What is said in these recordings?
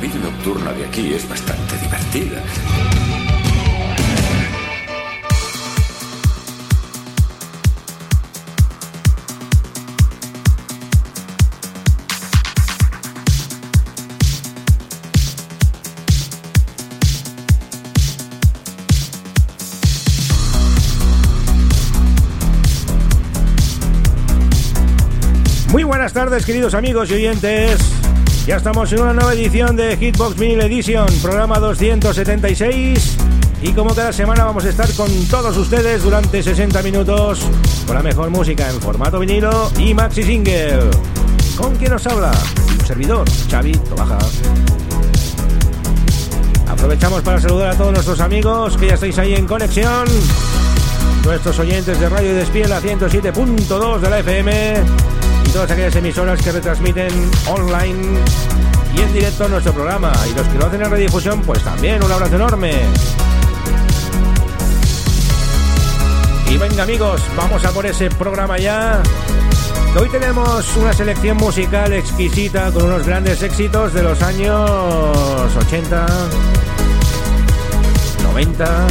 Vida nocturna de aquí es bastante divertida. Muy buenas tardes, queridos amigos y oyentes. Ya estamos en una nueva edición de Hitbox Vinyl Edition, programa 276. Y como cada semana vamos a estar con todos ustedes durante 60 minutos con la mejor música en formato vinilo y maxi single. ¿Con quién nos habla? Un servidor, Xavi Tobaja. Aprovechamos para saludar a todos nuestros amigos que ya estáis ahí en conexión. Nuestros oyentes de Radio Despiel a 107.2 de la FM todas aquellas emisoras que retransmiten online y en directo nuestro programa. Y los que lo hacen en redifusión, pues también un abrazo enorme. Y venga amigos, vamos a por ese programa ya. Hoy tenemos una selección musical exquisita con unos grandes éxitos de los años 80, 90,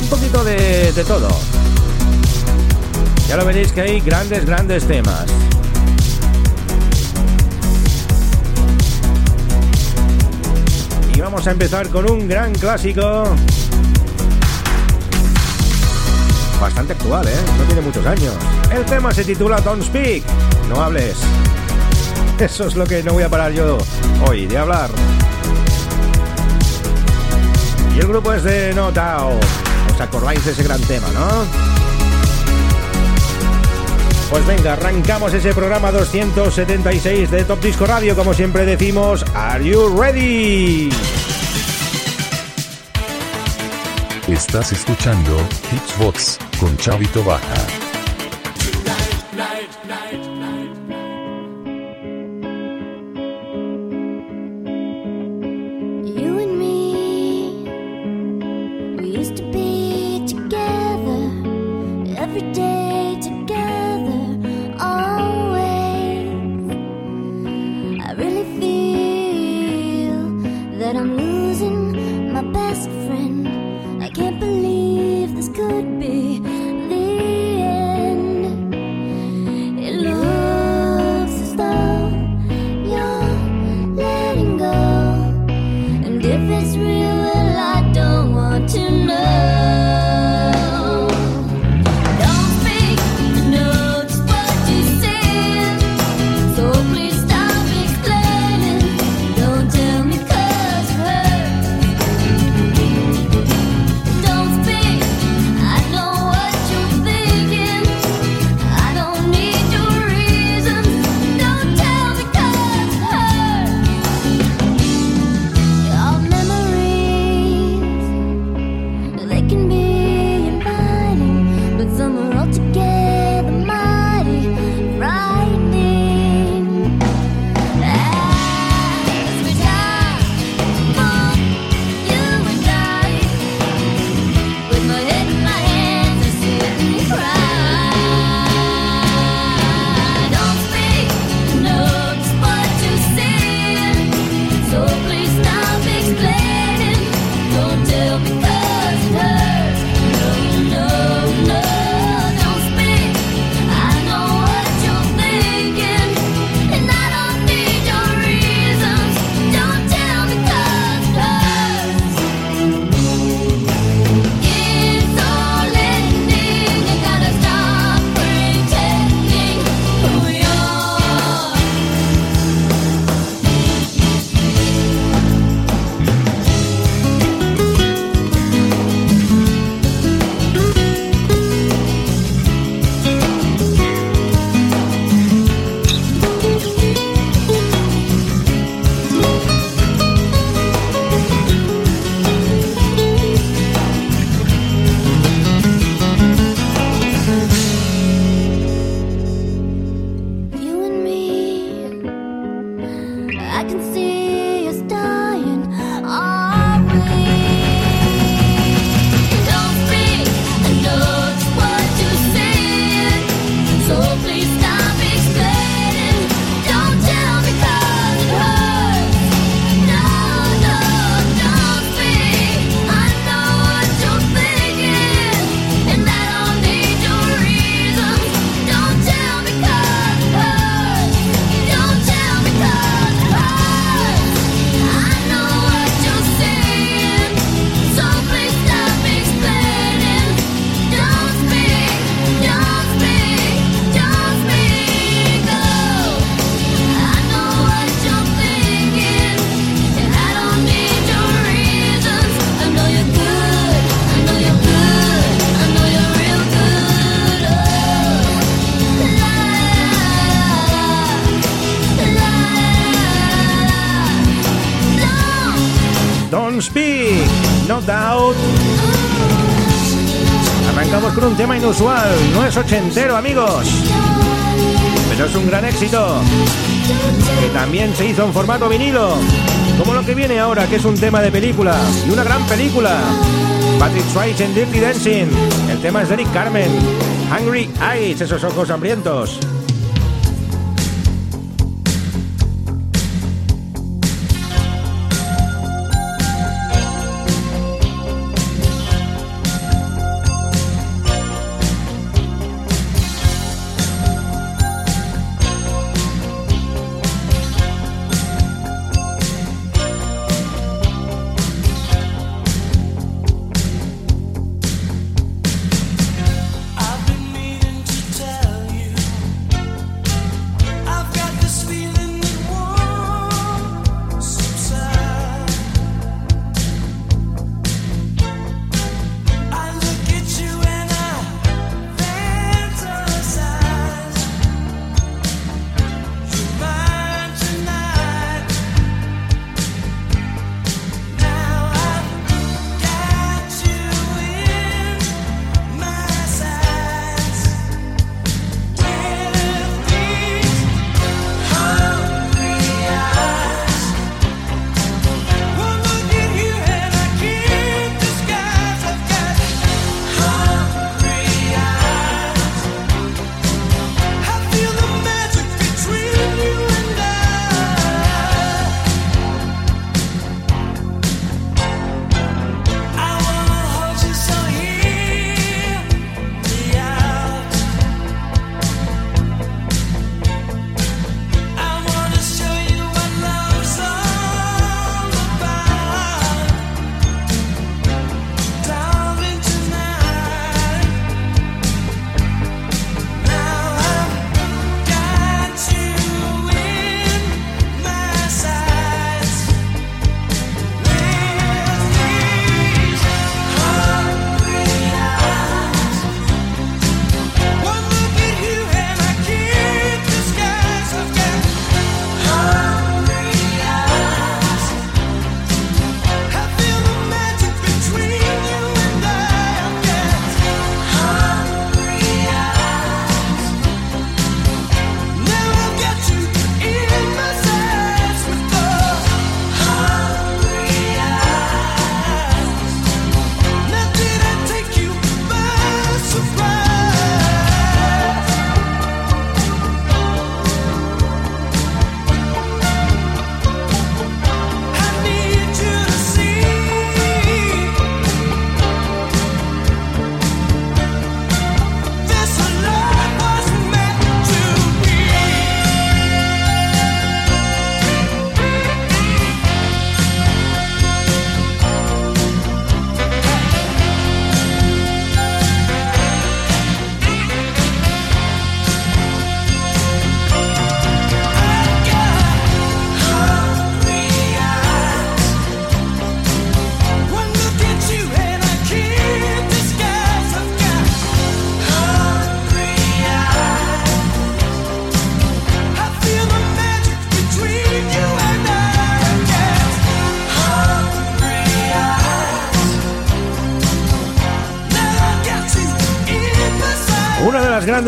un poquito de, de todo. Ya lo veréis que hay grandes, grandes temas. Vamos a empezar con un gran clásico. Bastante actual, ¿eh? No tiene muchos años. El tema se titula Don't Speak. No hables. Eso es lo que no voy a parar yo hoy de hablar. Y el grupo es de No Doubt. ¿Os acordáis de ese gran tema, no? Pues venga, arrancamos ese programa 276 de Top Disco Radio, como siempre decimos, ¿Are you ready? Estás escuchando Hitsbox con Chavito Baja. usual, no es ochentero, amigos. Pero es un gran éxito. Que también se hizo en formato vinilo. Como lo que viene ahora, que es un tema de película. Y una gran película. Patrick Swayze en Dirty Dancing. El tema es Eric Carmen. Hungry Eyes, esos ojos hambrientos.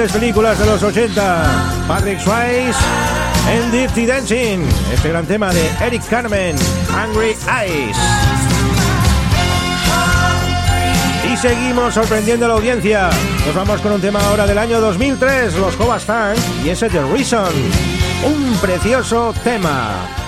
grandes películas de los 80. Patrick Swayze, El Dirty Dancing, este gran tema de Eric Carmen, Angry Eyes. Y seguimos sorprendiendo a la audiencia. Nos vamos con un tema ahora del año 2003, los Cobas y ese The Reason. Un precioso tema.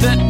that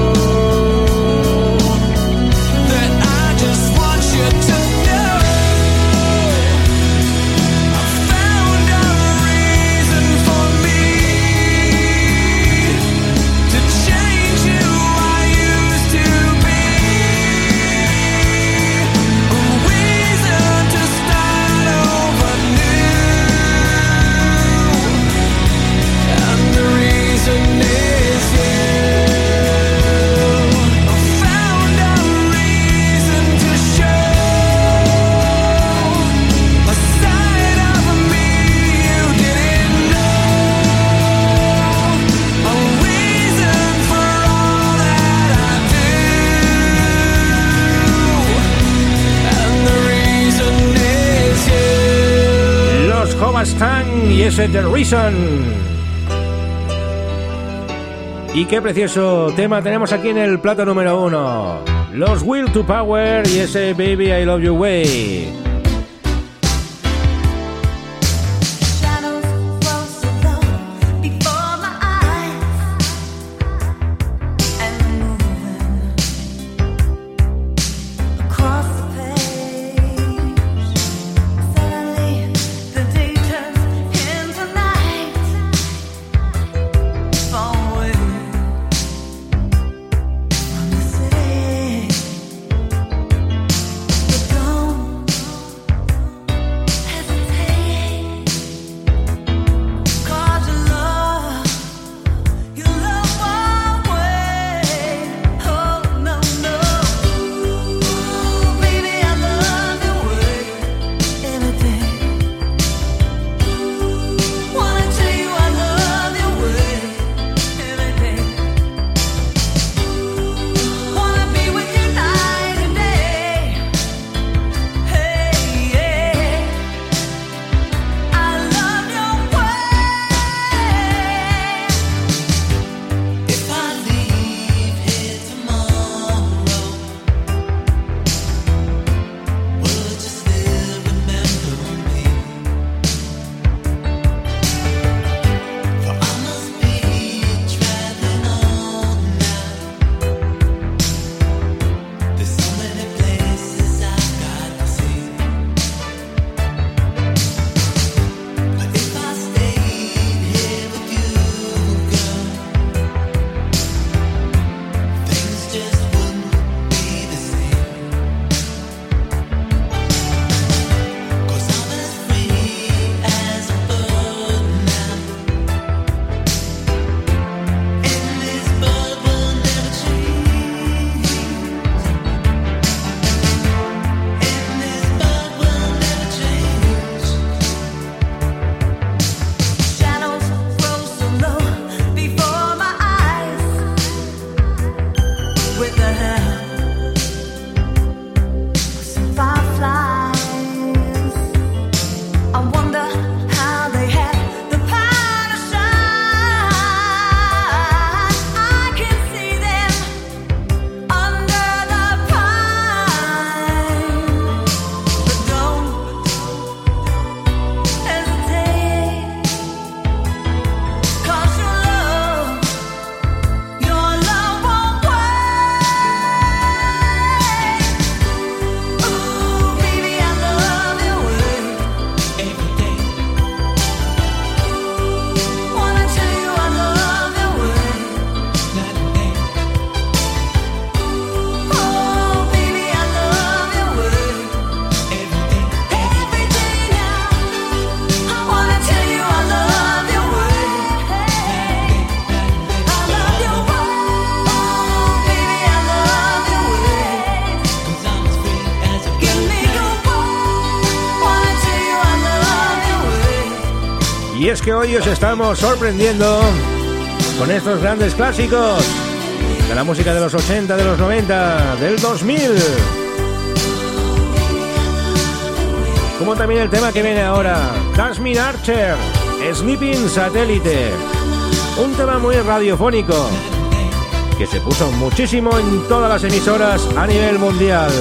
The Reason. Y qué precioso tema tenemos aquí en el plato número uno. Los Will to Power y ese Baby I Love You Way. hoy os estamos sorprendiendo con estos grandes clásicos de la música de los 80, de los 90, del 2000. Como también el tema que viene ahora, Jasmine Archer, Sleeping Satellite. Un tema muy radiofónico que se puso muchísimo en todas las emisoras a nivel mundial.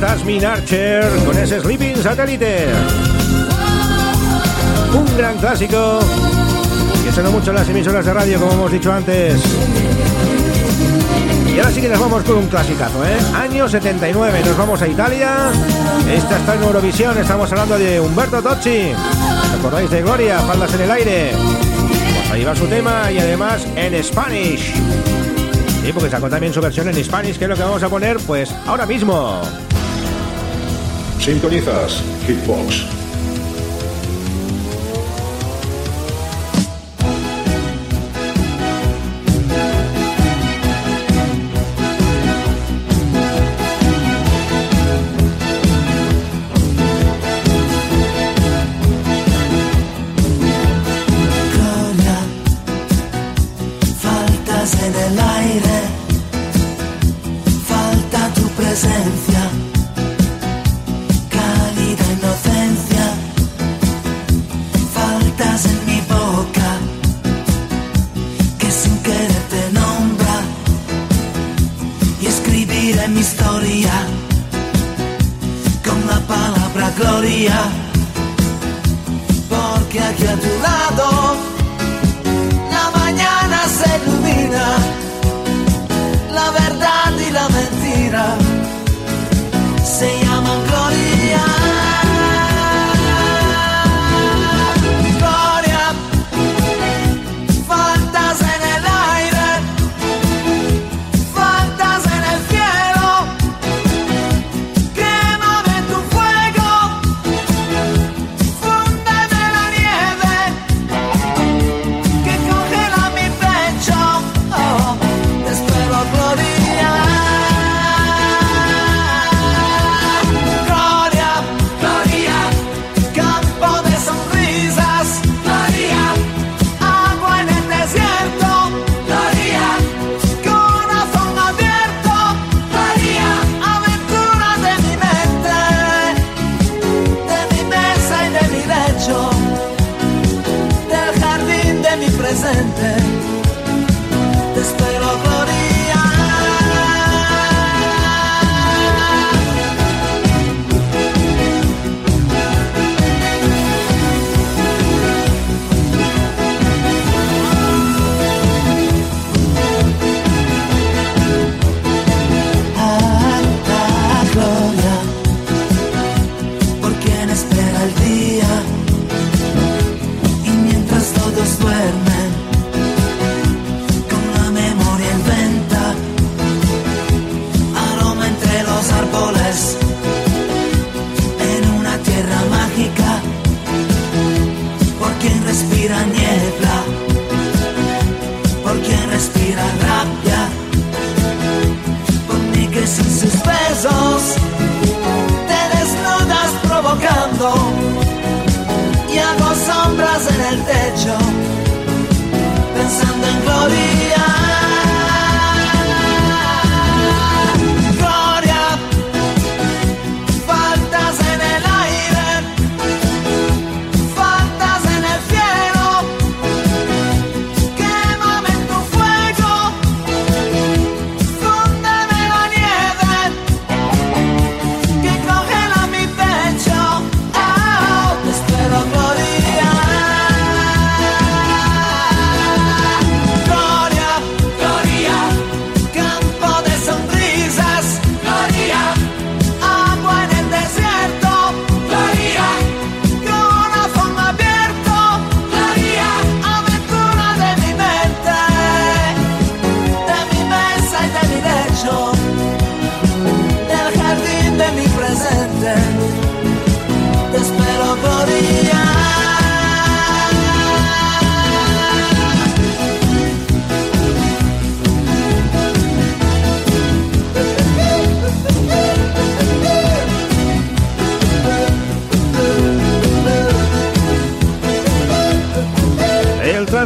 Tasmin Archer con ese Sleeping Satellite. Un gran clásico que sonó mucho en las emisoras de radio, como hemos dicho antes. Y ahora sí que nos vamos con un clasicazo, ¿eh? Año 79, nos vamos a Italia. Esta está en Eurovisión, estamos hablando de Humberto Tocci. ¿Recordáis de Gloria? Faldas en el aire. Pues ahí va su tema y además en Spanish. Sí, porque sacó también su versión en Spanish, que es lo que vamos a poner pues ahora mismo. Sintonizas Hitbox.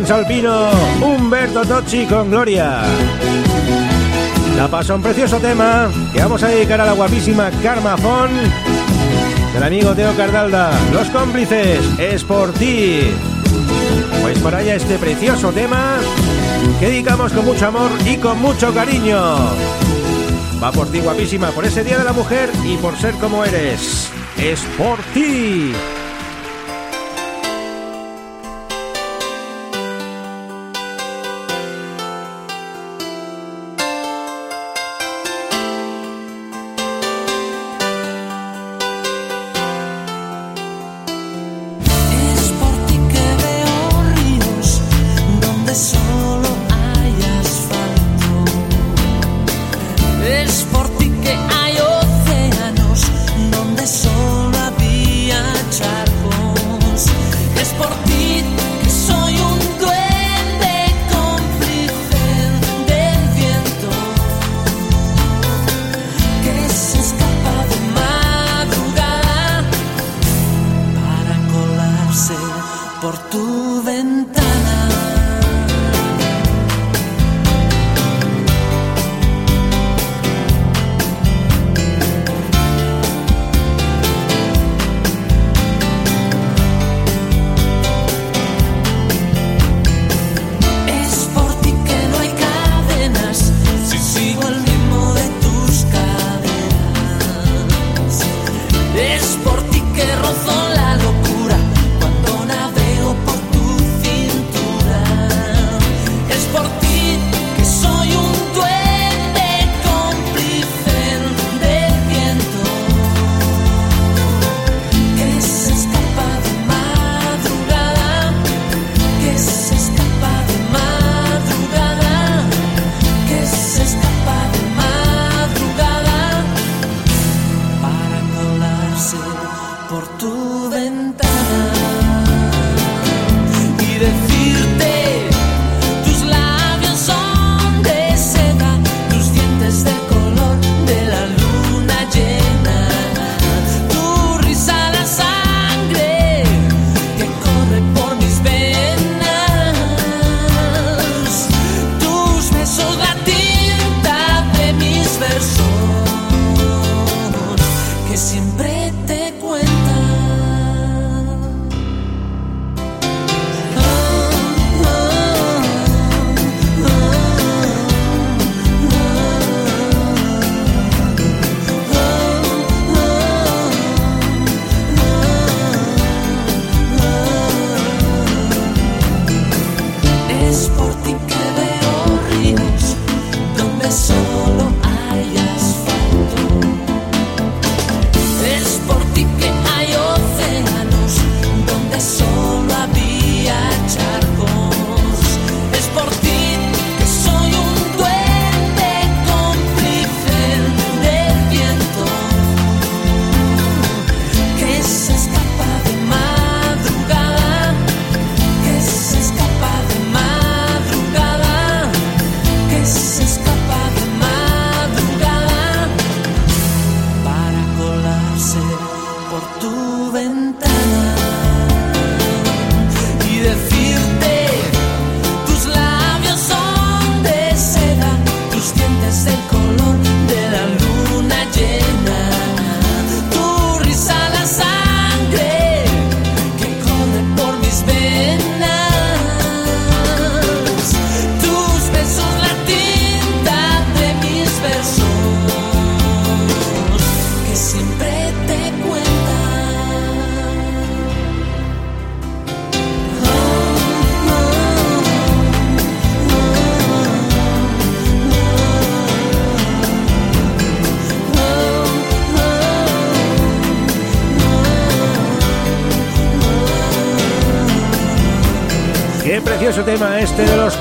Transalpino, Humberto Tocci con Gloria. La pasó un precioso tema que vamos a dedicar a la guapísima Karma Fon del amigo Teo Cardalda. Los cómplices, es por ti. Pues para allá este precioso tema que dedicamos con mucho amor y con mucho cariño. Va por ti guapísima, por ese Día de la Mujer y por ser como eres. Es por ti.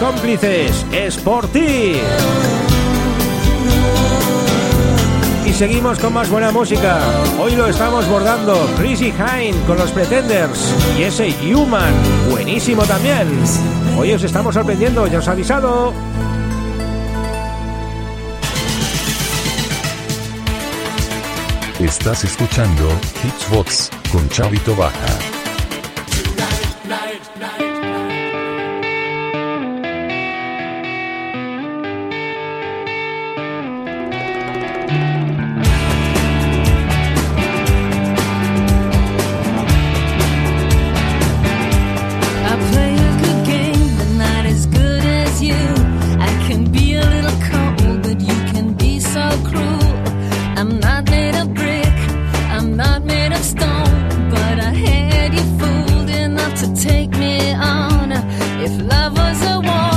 cómplices, es por ti. Y seguimos con más buena música. Hoy lo estamos bordando Chrissy Hine con los Pretenders y ese Human, buenísimo también. Hoy os estamos sorprendiendo, ya os he avisado. Estás escuchando Hitsbox con Chavito Baja. take me on. If love was a war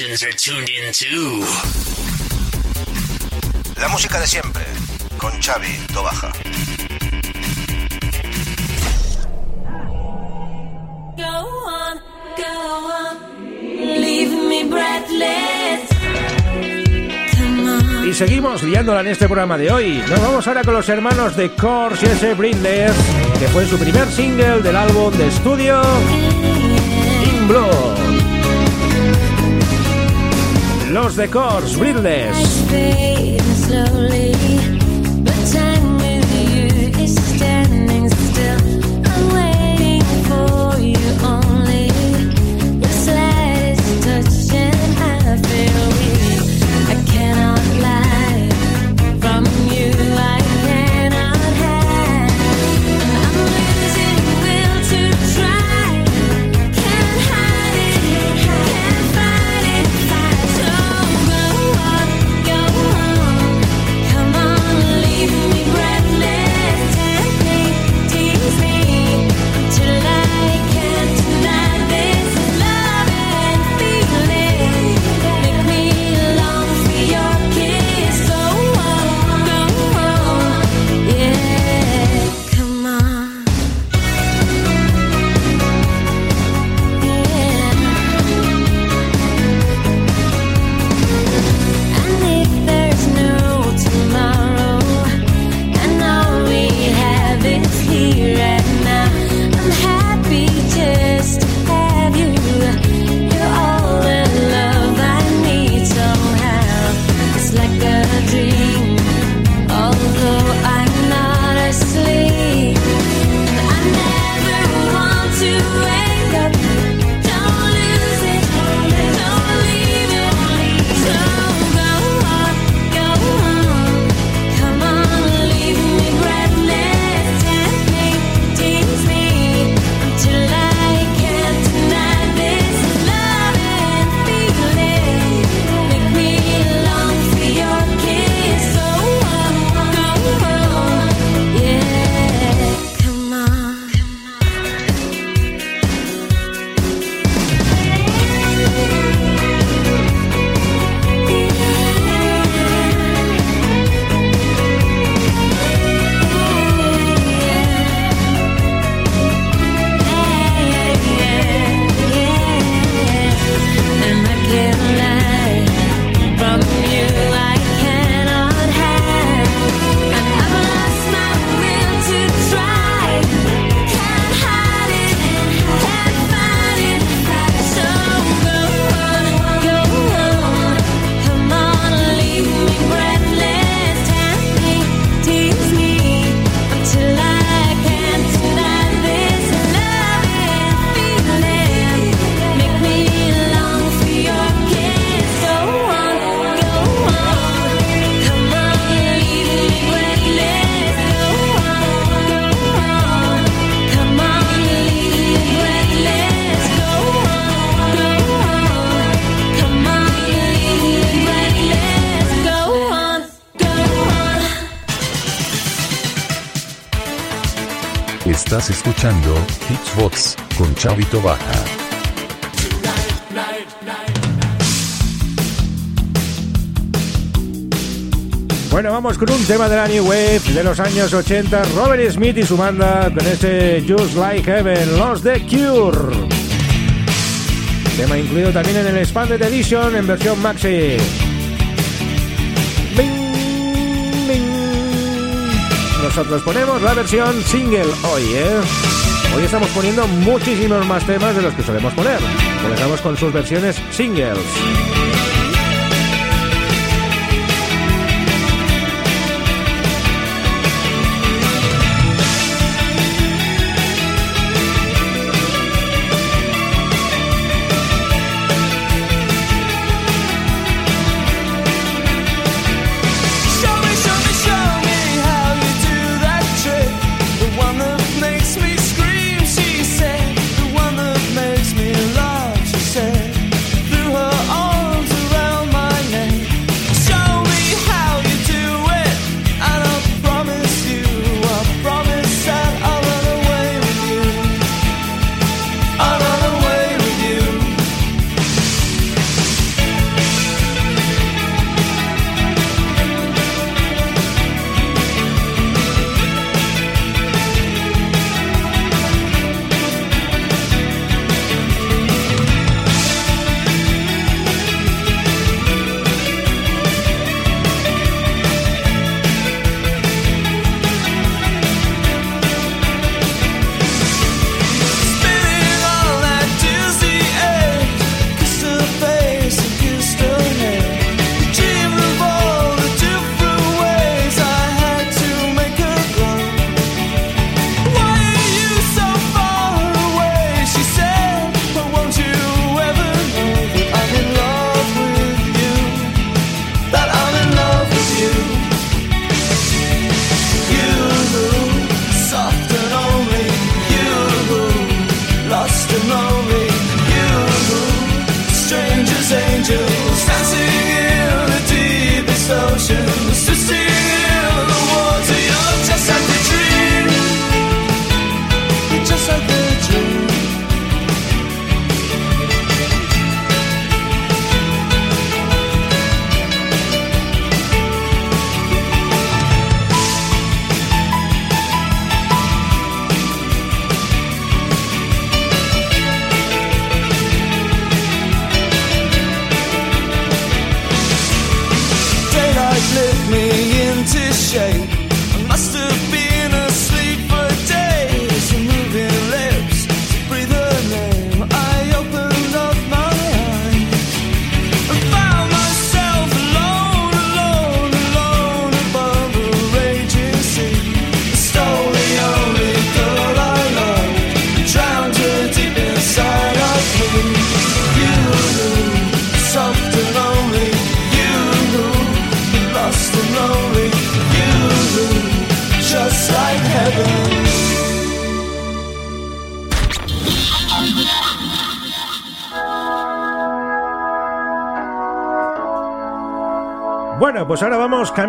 are tuned in. La música de siempre con Xavi Tobaja. Y seguimos liándola en este programa de hoy. Nos vamos ahora con los hermanos de Cors y ese que fue su primer single del álbum de estudio In Blue. Records, Bridles. Baja. Bueno, vamos con un tema de la New Wave de los años 80. Robert Smith y su banda con este Just Like Heaven, los The Cure. Tema incluido también en el Expanded Edition en versión maxi. Bing, bing. Nosotros ponemos la versión single hoy, ¿eh? Hoy estamos poniendo muchísimos más temas de los que solemos poner. Comenzamos con sus versiones singles.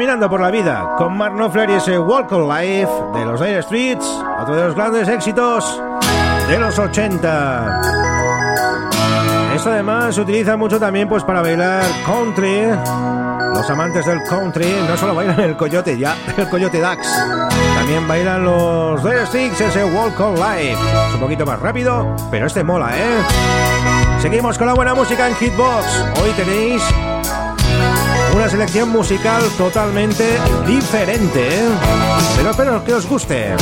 Caminando por la vida con Mark Knopfler y ese Walk of Life de los Dire Streets, otro de los grandes éxitos de los 80. Esto además se utiliza mucho también pues para bailar country. Los amantes del country no solo bailan el coyote ya, el coyote Dax. También bailan los Dire Streets ese Walk of Life. Es un poquito más rápido, pero este mola, ¿eh? Seguimos con la buena música en Hitbox. Hoy tenéis una selección musical totalmente diferente, ¿eh? pero espero que os guste.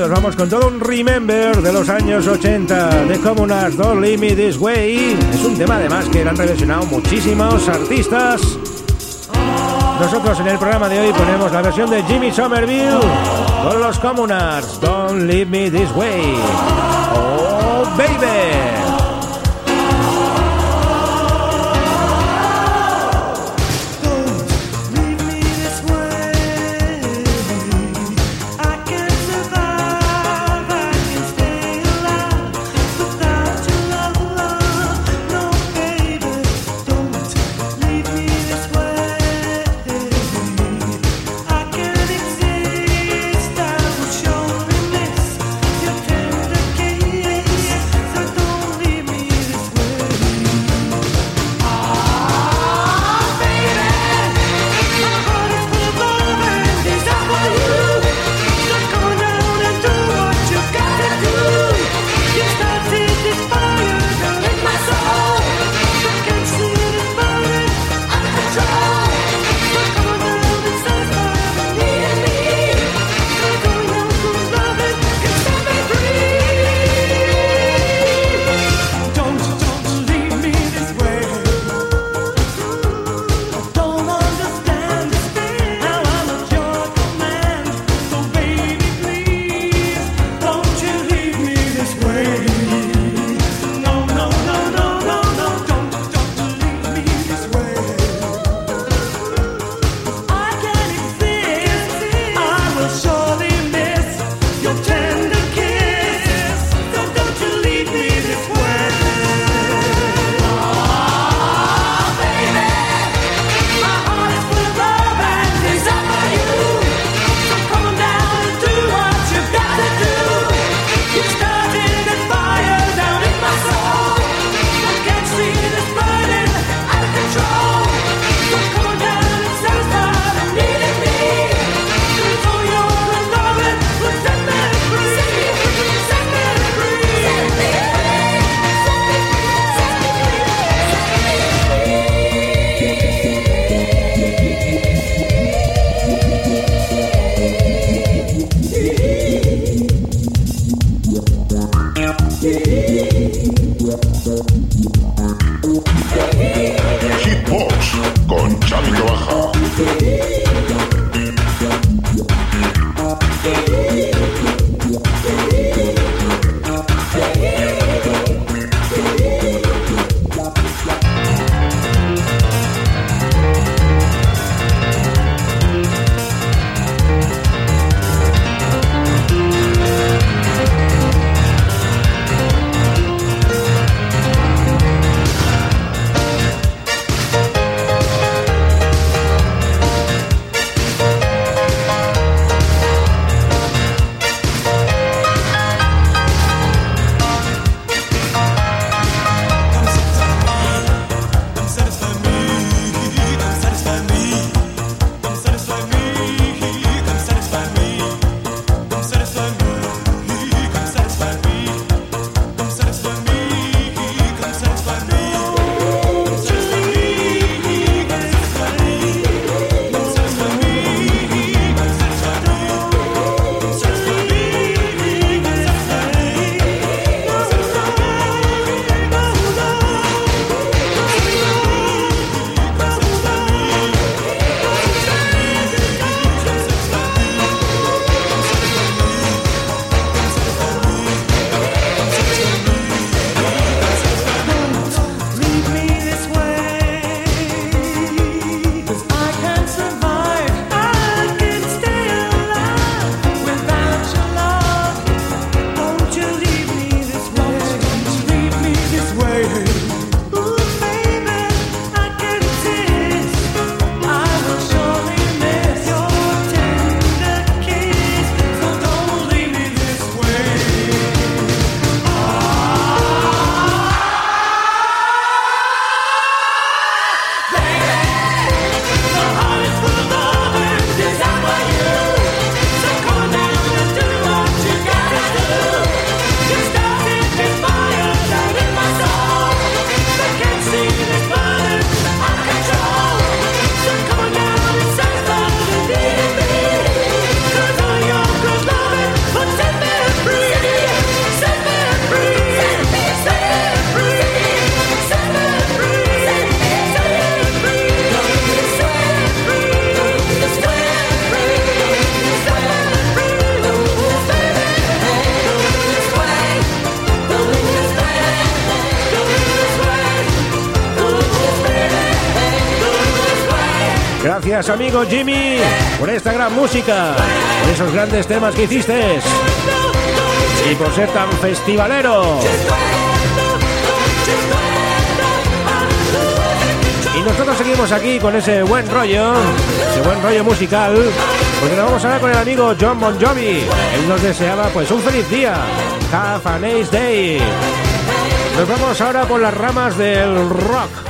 Amigos, vamos con todo un remember de los años 80 de Communards Don't Leave Me This Way. Es un tema además que han reversionado muchísimos artistas. Nosotros en el programa de hoy ponemos la versión de Jimmy Somerville con los Communards Don't Leave Me This Way. Oh, baby. Gracias, amigo Jimmy, por esta gran música, por esos grandes temas que hiciste y por ser tan festivalero. Y nosotros seguimos aquí con ese buen rollo, ese buen rollo musical, porque nos vamos a hablar con el amigo John Bon Jovi. Él nos deseaba pues un feliz día. Have a nice day. Nos vamos ahora por las ramas del rock.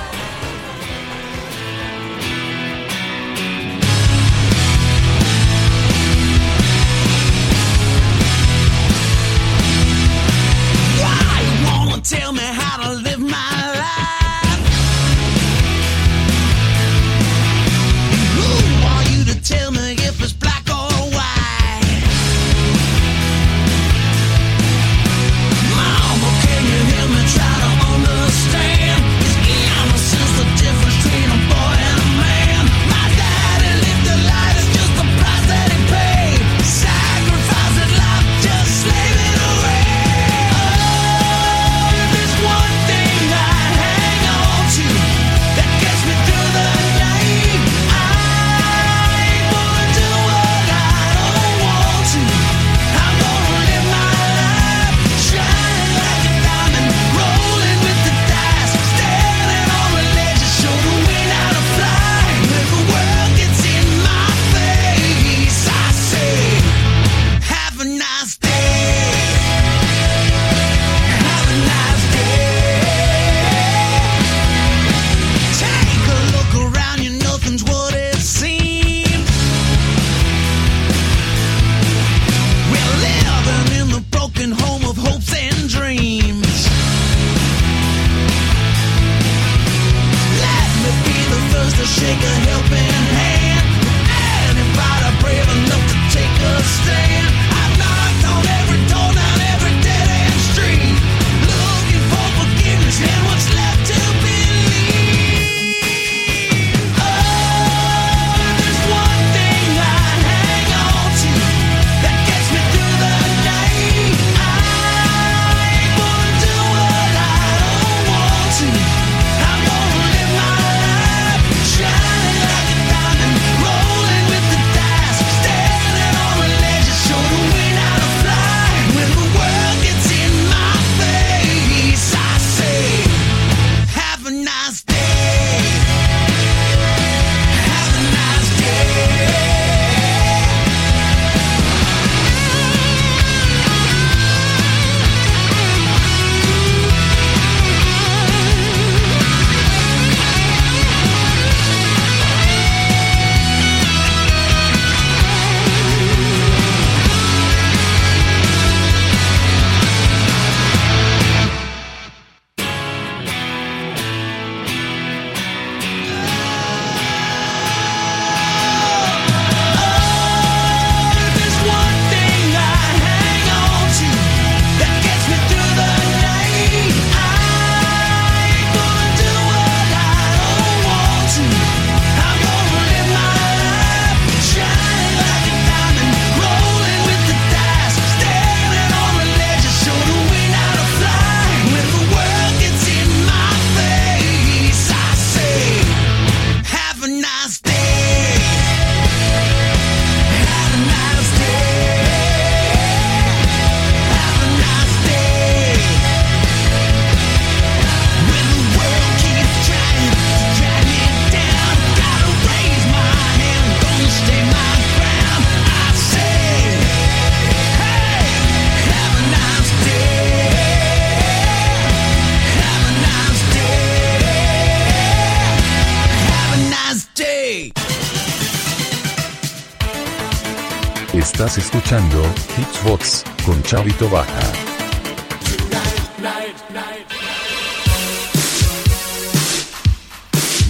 Con Chavito Baja.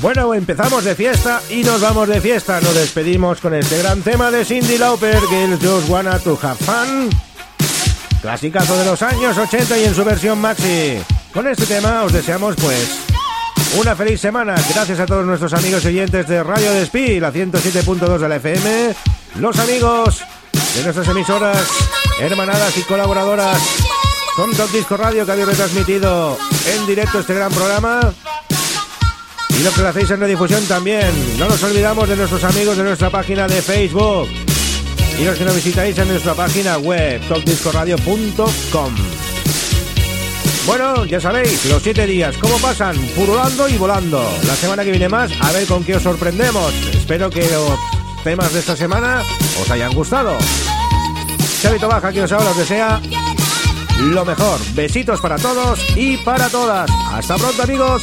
Bueno, empezamos de fiesta y nos vamos de fiesta. Nos despedimos con este gran tema de Cindy Lauper, Girls Just Wanna To Have Fun. Clasicazo de los años 80 y en su versión maxi. Con este tema os deseamos pues una feliz semana. Gracias a todos nuestros amigos y oyentes de Radio Despí, la 107.2 de la FM, los amigos de nuestras emisoras hermanadas y colaboradoras con Top Disco Radio que habéis retransmitido en directo este gran programa. Y lo que lo hacéis en redifusión también. No nos olvidamos de nuestros amigos de nuestra página de Facebook. Y los que nos visitáis en nuestra página web, topdiscoradio.com. Bueno, ya sabéis, los siete días, cómo pasan, purulando y volando. La semana que viene más, a ver con qué os sorprendemos. Espero que los temas de esta semana os hayan gustado. Chavito Baja, que os habla, os desea lo mejor. Besitos para todos y para todas. Hasta pronto, amigos.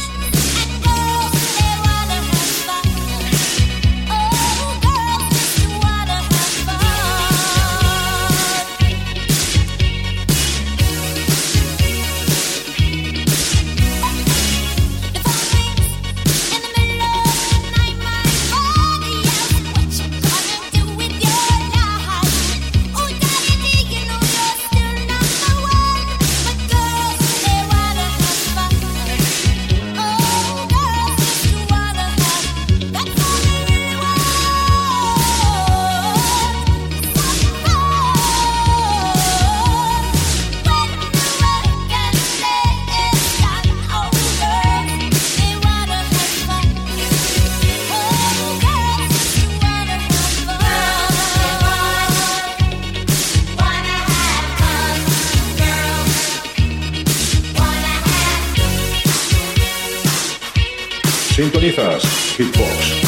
Sintonizas Hitbox.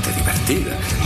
divertida.